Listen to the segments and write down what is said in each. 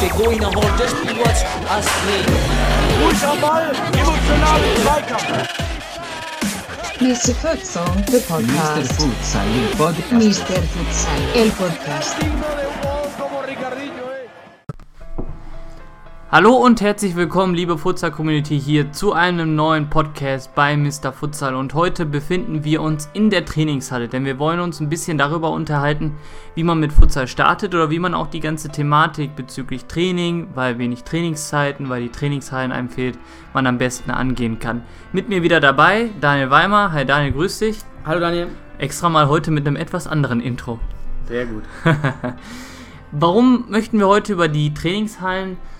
Der going hold just be watch us play. Ruhig am Ball, emotionalen Zweikampf. Mr. Futsal, the Mr. podcast. Futsal, il podcast. Mr. Futsal, el podcast. Hallo und herzlich willkommen, liebe Futsal-Community, hier zu einem neuen Podcast bei Mr. Futsal. Und heute befinden wir uns in der Trainingshalle, denn wir wollen uns ein bisschen darüber unterhalten, wie man mit Futsal startet oder wie man auch die ganze Thematik bezüglich Training, weil wenig Trainingszeiten, weil die Trainingshallen einem fehlt, man am besten angehen kann. Mit mir wieder dabei Daniel Weimer. Hi Daniel, grüß dich. Hallo Daniel. Extra mal heute mit einem etwas anderen Intro. Sehr gut. Warum möchten wir heute über die Trainingshallen sprechen?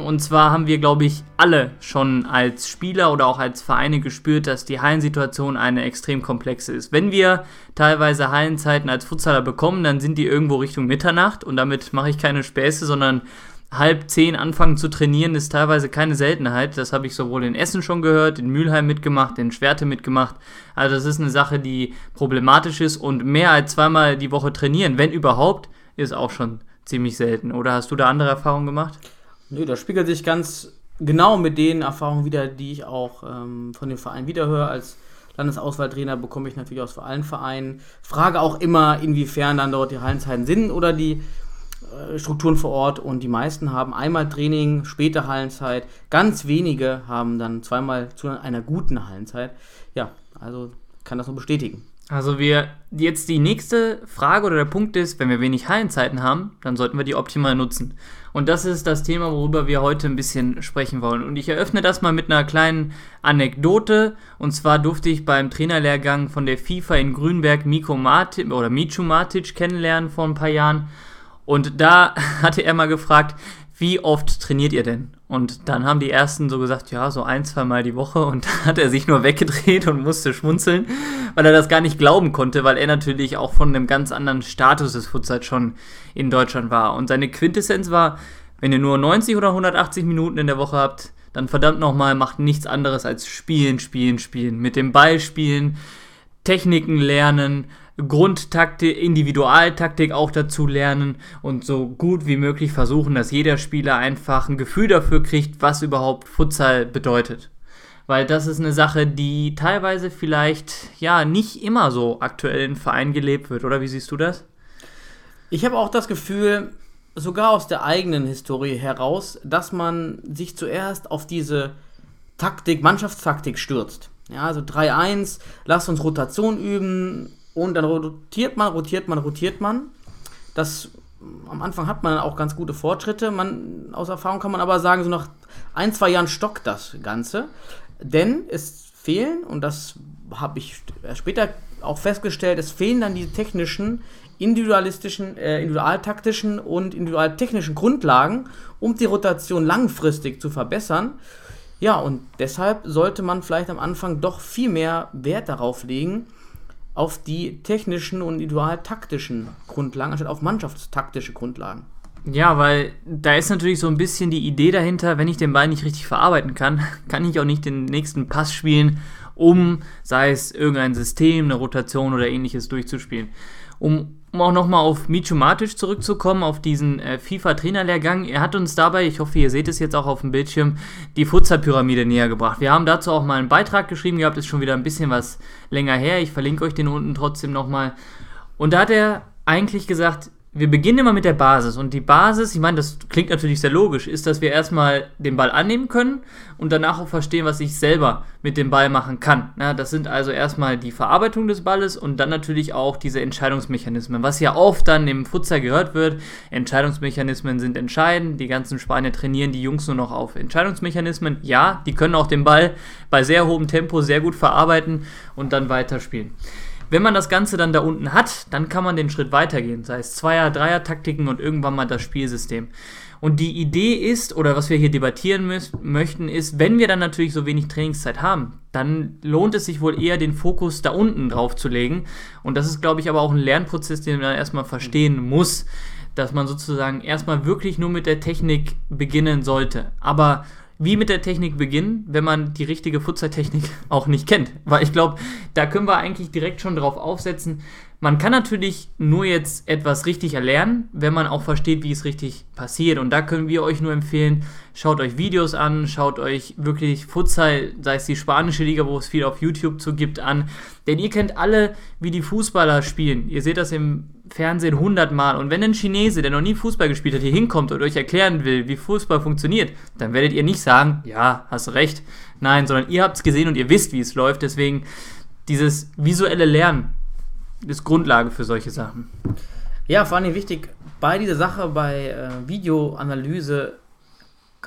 Und zwar haben wir, glaube ich, alle schon als Spieler oder auch als Vereine gespürt, dass die Hallensituation eine extrem komplexe ist. Wenn wir teilweise Hallenzeiten als Futsaler bekommen, dann sind die irgendwo Richtung Mitternacht und damit mache ich keine Späße, sondern halb zehn anfangen zu trainieren ist teilweise keine Seltenheit. Das habe ich sowohl in Essen schon gehört, in Mülheim mitgemacht, in Schwerte mitgemacht. Also das ist eine Sache, die problematisch ist und mehr als zweimal die Woche trainieren, wenn überhaupt, ist auch schon ziemlich selten. Oder hast du da andere Erfahrungen gemacht? Nö, das spiegelt sich ganz genau mit den Erfahrungen wieder, die ich auch ähm, von dem Verein wiederhöre. Als Landesauswahltrainer bekomme ich natürlich aus allen Vereinen. Frage auch immer, inwiefern dann dort die Hallenzeiten sind oder die äh, Strukturen vor Ort. Und die meisten haben einmal Training, späte Hallenzeit. Ganz wenige haben dann zweimal zu einer guten Hallenzeit. Ja, also kann das nur bestätigen. Also wir jetzt die nächste Frage oder der Punkt ist, wenn wir wenig Hallenzeiten haben, dann sollten wir die optimal nutzen. Und das ist das Thema, worüber wir heute ein bisschen sprechen wollen. Und ich eröffne das mal mit einer kleinen Anekdote. Und zwar durfte ich beim Trainerlehrgang von der FIFA in Grünberg Miko Matic oder Michu Matic kennenlernen vor ein paar Jahren. Und da hatte er mal gefragt, wie oft trainiert ihr denn? Und dann haben die ersten so gesagt, ja, so ein, zwei Mal die Woche. Und dann hat er sich nur weggedreht und musste schmunzeln, weil er das gar nicht glauben konnte, weil er natürlich auch von einem ganz anderen Status des Futsals schon in Deutschland war. Und seine Quintessenz war, wenn ihr nur 90 oder 180 Minuten in der Woche habt, dann verdammt nochmal, macht nichts anderes als spielen, spielen, spielen. Mit dem Ball spielen, Techniken lernen, Grundtaktik, Individualtaktik auch dazu lernen und so gut wie möglich versuchen, dass jeder Spieler einfach ein Gefühl dafür kriegt, was überhaupt Futsal bedeutet. Weil das ist eine Sache, die teilweise vielleicht ja nicht immer so aktuell in Vereinen gelebt wird, oder wie siehst du das? Ich habe auch das Gefühl, sogar aus der eigenen Historie heraus, dass man sich zuerst auf diese Taktik, Mannschaftstaktik stürzt. Ja, also 3-1, lasst uns Rotation üben und dann rotiert man, rotiert man, rotiert man. Das am Anfang hat man auch ganz gute Fortschritte. Man, aus Erfahrung kann man aber sagen, so nach ein, zwei Jahren stockt das Ganze. Denn es fehlen, und das habe ich später auch festgestellt, es fehlen dann die technischen, individualistischen, äh, individualtaktischen und individualtechnischen Grundlagen, um die Rotation langfristig zu verbessern. Ja, und deshalb sollte man vielleicht am Anfang doch viel mehr Wert darauf legen, auf die technischen und individualtaktischen Grundlagen, anstatt auf mannschaftstaktische Grundlagen. Ja, weil da ist natürlich so ein bisschen die Idee dahinter, wenn ich den Ball nicht richtig verarbeiten kann, kann ich auch nicht den nächsten Pass spielen, um, sei es irgendein System, eine Rotation oder ähnliches durchzuspielen. Um, um auch nochmal auf Michu Matic zurückzukommen, auf diesen äh, FIFA-Trainerlehrgang. Er hat uns dabei, ich hoffe, ihr seht es jetzt auch auf dem Bildschirm, die Futsal-Pyramide näher gebracht. Wir haben dazu auch mal einen Beitrag geschrieben gehabt, ist schon wieder ein bisschen was länger her. Ich verlinke euch den unten trotzdem nochmal. Und da hat er eigentlich gesagt, wir beginnen immer mit der Basis. Und die Basis, ich meine, das klingt natürlich sehr logisch, ist, dass wir erstmal den Ball annehmen können und danach auch verstehen, was ich selber mit dem Ball machen kann. Ja, das sind also erstmal die Verarbeitung des Balles und dann natürlich auch diese Entscheidungsmechanismen. Was ja oft dann im Futsal gehört wird, Entscheidungsmechanismen sind entscheidend. Die ganzen Spanier trainieren die Jungs nur noch auf Entscheidungsmechanismen. Ja, die können auch den Ball bei sehr hohem Tempo sehr gut verarbeiten und dann weiterspielen. Wenn man das Ganze dann da unten hat, dann kann man den Schritt weitergehen, sei es Zweier-, Dreier-Taktiken und irgendwann mal das Spielsystem. Und die Idee ist, oder was wir hier debattieren müssen, möchten, ist, wenn wir dann natürlich so wenig Trainingszeit haben, dann lohnt es sich wohl eher, den Fokus da unten drauf zu legen. Und das ist, glaube ich, aber auch ein Lernprozess, den man erstmal verstehen muss, dass man sozusagen erstmal wirklich nur mit der Technik beginnen sollte. Aber wie mit der Technik beginnen, wenn man die richtige Futsal-Technik auch nicht kennt. Weil ich glaube, da können wir eigentlich direkt schon drauf aufsetzen. Man kann natürlich nur jetzt etwas richtig erlernen, wenn man auch versteht, wie es richtig passiert. Und da können wir euch nur empfehlen, schaut euch Videos an, schaut euch wirklich Futsal, sei es die spanische Liga, wo es viel auf YouTube zu gibt, an. Denn ihr kennt alle, wie die Fußballer spielen. Ihr seht das im Fernsehen hundertmal. Und wenn ein Chinese, der noch nie Fußball gespielt hat, hier hinkommt und euch erklären will, wie Fußball funktioniert, dann werdet ihr nicht sagen, ja, hast recht. Nein, sondern ihr habt es gesehen und ihr wisst, wie es läuft. Deswegen dieses visuelle Lernen ist Grundlage für solche Sachen. Ja, vor allem wichtig bei dieser Sache, bei äh, Videoanalyse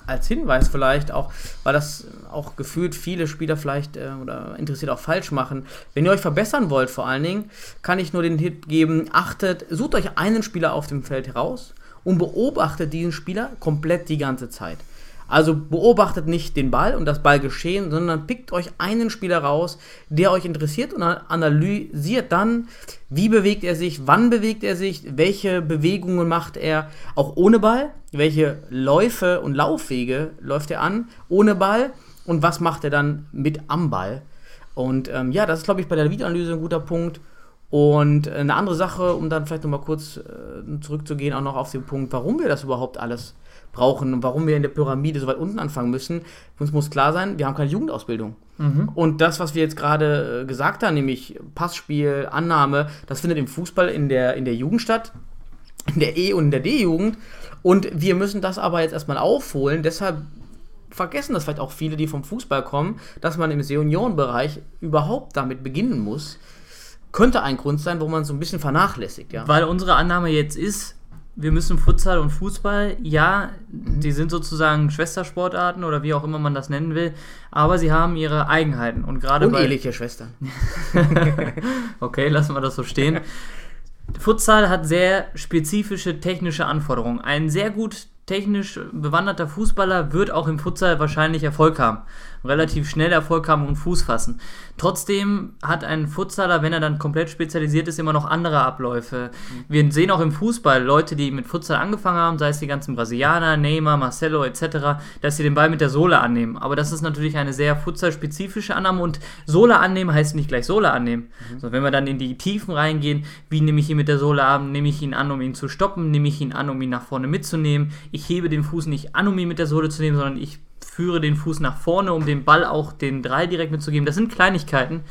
als Hinweis vielleicht auch, weil das auch gefühlt viele Spieler vielleicht äh, oder interessiert auch falsch machen. Wenn ihr euch verbessern wollt, vor allen Dingen, kann ich nur den Tipp geben: achtet, sucht euch einen Spieler auf dem Feld heraus und beobachtet diesen Spieler komplett die ganze Zeit. Also beobachtet nicht den Ball und das Ballgeschehen, sondern pickt euch einen Spieler raus, der euch interessiert und analysiert dann, wie bewegt er sich, wann bewegt er sich, welche Bewegungen macht er auch ohne Ball, welche Läufe und Laufwege läuft er an ohne Ball und was macht er dann mit am Ball. Und ähm, ja, das ist, glaube ich, bei der Videoanalyse ein guter Punkt. Und eine andere Sache, um dann vielleicht nochmal kurz äh, zurückzugehen, auch noch auf den Punkt, warum wir das überhaupt alles brauchen und warum wir in der Pyramide so weit unten anfangen müssen. Uns muss klar sein, wir haben keine Jugendausbildung. Mhm. Und das, was wir jetzt gerade äh, gesagt haben, nämlich Passspiel, Annahme, das findet im Fußball in der, in der Jugend statt, in der E- und in der D-Jugend. Und wir müssen das aber jetzt erstmal aufholen. Deshalb vergessen das vielleicht auch viele, die vom Fußball kommen, dass man im Seniorenbereich überhaupt damit beginnen muss. Könnte ein Grund sein, wo man so ein bisschen vernachlässigt, ja. Weil unsere Annahme jetzt ist, wir müssen Futsal und Fußball, ja, die sind sozusagen Schwestersportarten oder wie auch immer man das nennen will, aber sie haben ihre Eigenheiten und gerade bei Schwestern. okay, lassen wir das so stehen. Futsal hat sehr spezifische technische Anforderungen. Ein sehr gut technisch bewanderter Fußballer wird auch im Futsal wahrscheinlich Erfolg haben. Relativ schnell Erfolg haben und Fuß fassen. Trotzdem hat ein Futsaler, wenn er dann komplett spezialisiert ist, immer noch andere Abläufe. Wir sehen auch im Fußball Leute, die mit Futsal angefangen haben, sei es die ganzen Brasilianer, Neymar, Marcelo etc., dass sie den Ball mit der Sohle annehmen. Aber das ist natürlich eine sehr Futsal-spezifische Annahme und Sohle annehmen heißt nicht gleich Sohle annehmen. Mhm. So, wenn wir dann in die Tiefen reingehen, wie nehme ich ihn mit der Sohle an? Nehme ich ihn an, um ihn zu stoppen? Nehme ich ihn an, um ihn nach vorne mitzunehmen? Ich hebe den Fuß nicht an, um ihn mit der Sohle zu nehmen, sondern ich führe den Fuß nach vorne, um den Ball auch den Drei direkt mitzugeben. Das sind Kleinigkeiten,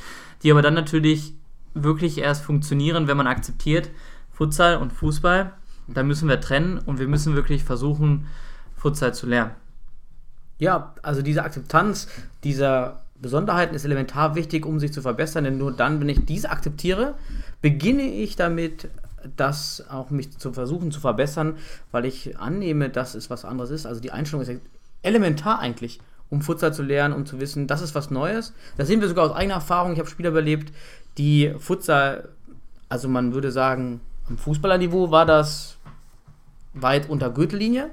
die aber dann natürlich wirklich erst funktionieren, wenn man akzeptiert, Futsal und Fußball, da müssen wir trennen und wir müssen wirklich versuchen, Futsal zu lernen. Ja, also diese Akzeptanz dieser Besonderheiten ist elementar wichtig, um sich zu verbessern, denn nur dann, wenn ich diese akzeptiere, beginne ich damit, das auch mich zu versuchen zu verbessern, weil ich annehme, dass es was anderes ist. Also die Einstellung ist elementar eigentlich, um Futsal zu lernen, um zu wissen, das ist was Neues. Das sehen wir sogar aus eigener Erfahrung. Ich habe Spieler überlebt, die Futsal, also man würde sagen, am Fußballerniveau war das weit unter Gürtellinie.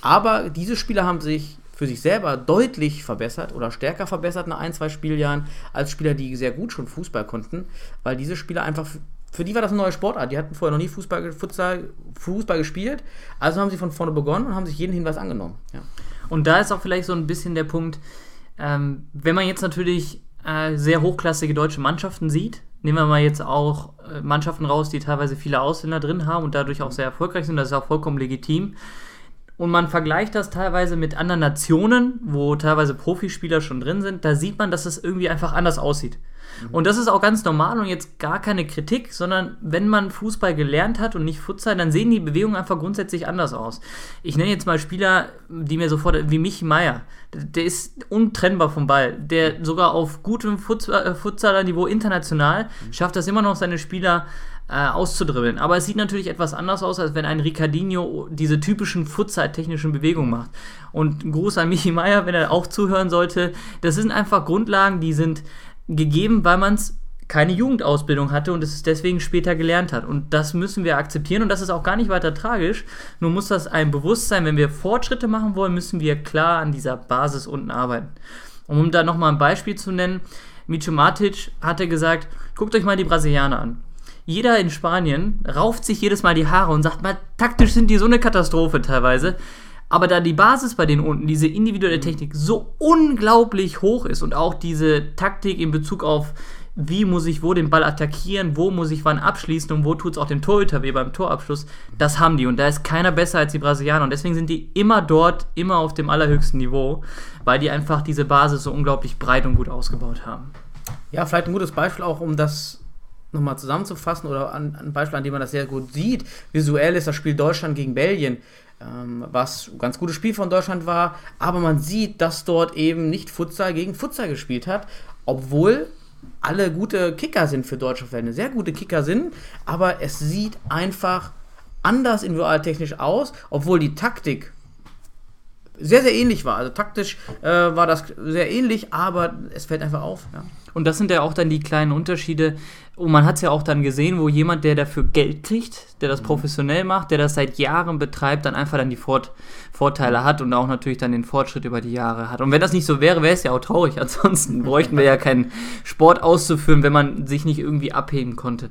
Aber diese Spieler haben sich für sich selber deutlich verbessert oder stärker verbessert nach ein, zwei Spieljahren als Spieler, die sehr gut schon Fußball konnten, weil diese Spieler einfach, für die war das eine neue Sportart. Die hatten vorher noch nie Fußball, Futsal, Fußball gespielt, also haben sie von vorne begonnen und haben sich jeden Hinweis angenommen. Ja. Und da ist auch vielleicht so ein bisschen der Punkt, ähm, wenn man jetzt natürlich äh, sehr hochklassige deutsche Mannschaften sieht, nehmen wir mal jetzt auch äh, Mannschaften raus, die teilweise viele Ausländer drin haben und dadurch auch sehr erfolgreich sind, das ist auch vollkommen legitim. Und man vergleicht das teilweise mit anderen Nationen, wo teilweise Profispieler schon drin sind, da sieht man, dass es irgendwie einfach anders aussieht. Mhm. Und das ist auch ganz normal und jetzt gar keine Kritik, sondern wenn man Fußball gelernt hat und nicht Futsal, dann sehen die Bewegungen einfach grundsätzlich anders aus. Ich nenne jetzt mal Spieler, die mir sofort, wie Michi Meier, der ist untrennbar vom Ball, der sogar auf gutem äh, Futsaler-Niveau international mhm. schafft das immer noch, seine Spieler äh, auszudribbeln. Aber es sieht natürlich etwas anders aus, als wenn ein Ricardinho diese typischen Futsal-technischen Bewegungen macht. Und ein Gruß an Michi Meier, wenn er auch zuhören sollte. Das sind einfach Grundlagen, die sind gegeben, weil man es keine Jugendausbildung hatte und es deswegen später gelernt hat. Und das müssen wir akzeptieren und das ist auch gar nicht weiter tragisch. Nur muss das ein Bewusstsein, wenn wir Fortschritte machen wollen, müssen wir klar an dieser Basis unten arbeiten. Und um da nochmal ein Beispiel zu nennen, Micho Matic hatte gesagt, guckt euch mal die Brasilianer an. Jeder in Spanien rauft sich jedes Mal die Haare und sagt mal, taktisch sind die so eine Katastrophe teilweise. Aber da die Basis bei denen unten, diese individuelle Technik, so unglaublich hoch ist und auch diese Taktik in Bezug auf wie muss ich wo den Ball attackieren, wo muss ich wann abschließen und wo tut es auch dem Torhüter weh beim Torabschluss, das haben die. Und da ist keiner besser als die Brasilianer. Und deswegen sind die immer dort, immer auf dem allerhöchsten Niveau, weil die einfach diese Basis so unglaublich breit und gut ausgebaut haben. Ja, vielleicht ein gutes Beispiel auch, um das nochmal zusammenzufassen oder an, ein Beispiel, an dem man das sehr gut sieht. Visuell ist das Spiel Deutschland gegen Belgien, ähm, was ein ganz gutes Spiel von Deutschland war, aber man sieht, dass dort eben nicht Futsal gegen Futsal gespielt hat, obwohl alle gute Kicker sind für deutsche Fans, sehr gute Kicker sind, aber es sieht einfach anders individualtechnisch aus, obwohl die Taktik sehr, sehr ähnlich war. Also taktisch äh, war das sehr ähnlich, aber es fällt einfach auf. Ja. Und das sind ja auch dann die kleinen Unterschiede. Und man hat es ja auch dann gesehen, wo jemand, der dafür Geld kriegt, der das professionell macht, der das seit Jahren betreibt, dann einfach dann die Fort Vorteile hat und auch natürlich dann den Fortschritt über die Jahre hat. Und wenn das nicht so wäre, wäre es ja auch traurig. Ansonsten bräuchten wir ja keinen Sport auszuführen, wenn man sich nicht irgendwie abheben konnte.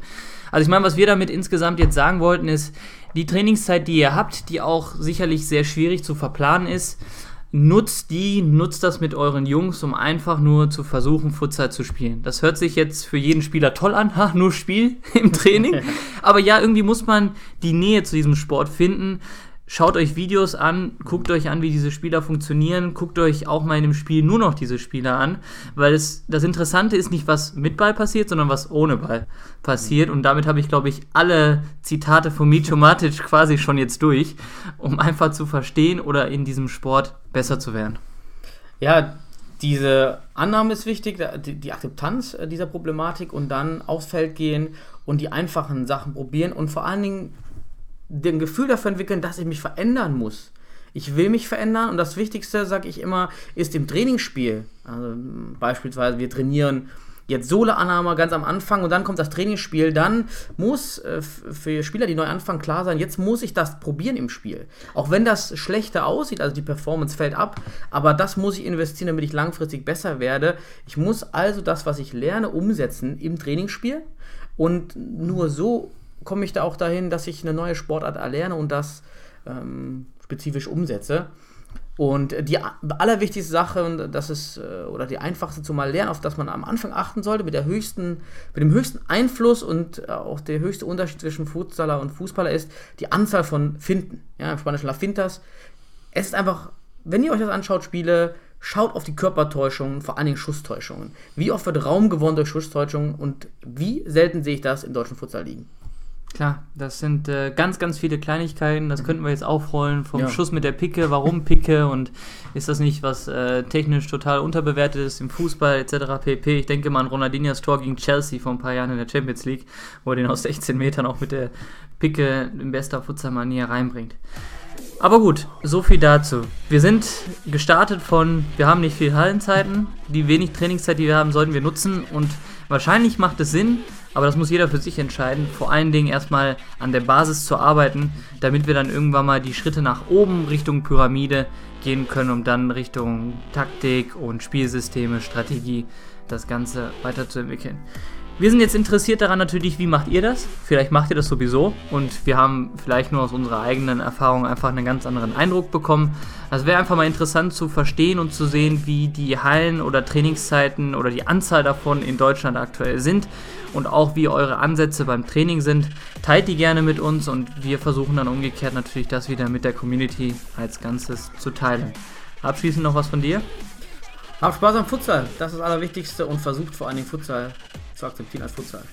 Also ich meine, was wir damit insgesamt jetzt sagen wollten, ist, die Trainingszeit, die ihr habt, die auch sicherlich sehr schwierig zu verplanen ist, nutzt die, nutzt das mit euren Jungs, um einfach nur zu versuchen, Futsal zu spielen. Das hört sich jetzt für jeden Spieler toll an, ha, nur Spiel im Training. Aber ja, irgendwie muss man die Nähe zu diesem Sport finden. Schaut euch Videos an, guckt euch an, wie diese Spieler funktionieren, guckt euch auch mal in dem Spiel nur noch diese Spieler an, weil es, das Interessante ist nicht, was mit Ball passiert, sondern was ohne Ball passiert. Und damit habe ich, glaube ich, alle Zitate von Micho Matic quasi schon jetzt durch, um einfach zu verstehen oder in diesem Sport besser zu werden. Ja, diese Annahme ist wichtig, die, Akzeptanz äh, dieser Problematik und dann aufs Feld gehen und die einfachen Sachen probieren und vor allen Dingen den Gefühl dafür entwickeln, dass ich mich verändern muss. Ich will mich verändern und das Wichtigste, sage ich immer, ist im Trainingsspiel. Also beispielsweise wir trainieren jetzt Sohle-Annahme ganz am Anfang und dann kommt das Trainingsspiel, dann muss äh, für Spieler, die neu anfangen, klar sein, jetzt muss ich das probieren im Spiel. Auch wenn das schlechter aussieht, also die Performance fällt ab, aber das muss ich investieren, damit ich langfristig besser werde. Ich muss also das, was ich lerne, umsetzen im Trainingsspiel und nur so komme ich da auch dahin, dass ich eine neue Sportart erlerne und das ähm, spezifisch umsetze. Und die allerwichtigste Sache, und das ist, äh, oder die einfachste zum mal lernen, auf das man am Anfang achten sollte, mit der höchsten, mit dem höchsten Einfluss und äh, auch der höchste Unterschied zwischen Futsaler und Fußballer ist die Anzahl von Finden. Ja, im Spanischen La Fintas. Es ist einfach, wenn ihr euch das anschaut, Spiele, schaut auf die Körpertäuschungen, vor allen Dingen Schusstäuschungen. Wie oft wird Raum gewonnen durch Schusstäuschungen und wie selten sehe ich das im deutschen Futsal liegen? Klar, das sind äh, ganz, ganz viele Kleinigkeiten. Das könnten wir jetzt aufrollen vom Ja. Schuss mit der Picke. Warum Picke und ist das nicht was äh, technisch total unterbewertet ist im Fußball etc. pp. Ich denke mal an Ronaldinhos Tor gegen Chelsea vor ein paar Jahren in der Champions League, wo er den aus 16 Metern auch mit der Picke in bester Futsal-Manier reinbringt. Aber gut, so viel dazu. Wir sind gestartet von, wir haben nicht viel Hallenzeiten, die wenig Trainingszeit, die wir haben, sollten wir nutzen und wahrscheinlich macht es Sinn, aber das muss jeder für sich entscheiden, vor allen Dingen erstmal an der Basis zu arbeiten, damit wir dann irgendwann mal die Schritte nach oben Richtung Pyramide gehen können, um dann Richtung Taktik und Spielsysteme, Strategie das Ganze weiterzuentwickeln. Wir sind jetzt interessiert daran natürlich, wie macht ihr das? Vielleicht macht ihr das sowieso und wir haben vielleicht nur aus unserer eigenen Erfahrung einfach einen ganz anderen Eindruck bekommen. Es wäre einfach mal interessant zu verstehen und zu sehen, wie die Hallen oder Trainingszeiten oder die Anzahl davon in Deutschland aktuell sind und auch wie eure Ansätze beim Training sind. Teilt die gerne mit uns und wir versuchen dann umgekehrt natürlich das wieder mit der Community als Ganzes zu teilen. Abschließend noch was von dir? Habt Spaß am Futsal, das ist das Allerwichtigste und versucht vor allen Dingen Futsal zu akzeptieren als Futsal.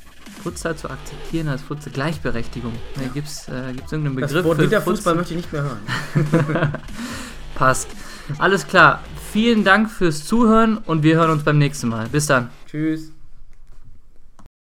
Futsal zu akzeptieren als Futsal Gleichberechtigung. Ja. Gibt es äh, gibt's irgendeinen Das Begriff Wort für Futsal? möchte ich nicht mehr hören. Passt. Alles klar. Vielen Dank fürs Zuhören und wir hören uns beim nächsten Mal. Bis dann. Tschüss.